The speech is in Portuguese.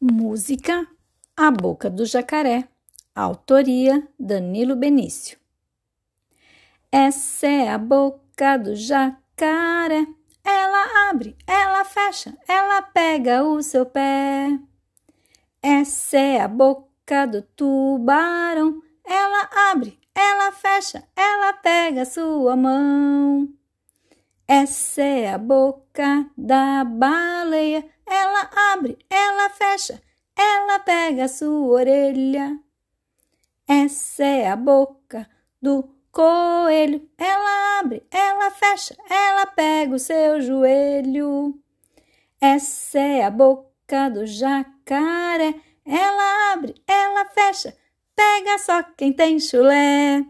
Música A Boca do Jacaré. Autoria Danilo Benício. Essa é a boca do jacaré. Ela abre, ela fecha, ela pega o seu pé. Essa é a boca do tubarão. Ela abre, ela fecha, ela pega sua mão. Essa é a boca da baleia. Ela abre, ela fecha, ela pega a sua orelha. Essa é a boca do coelho. Ela abre, ela fecha, ela pega o seu joelho. Essa é a boca do jacaré. Ela abre, ela fecha, pega só quem tem chulé.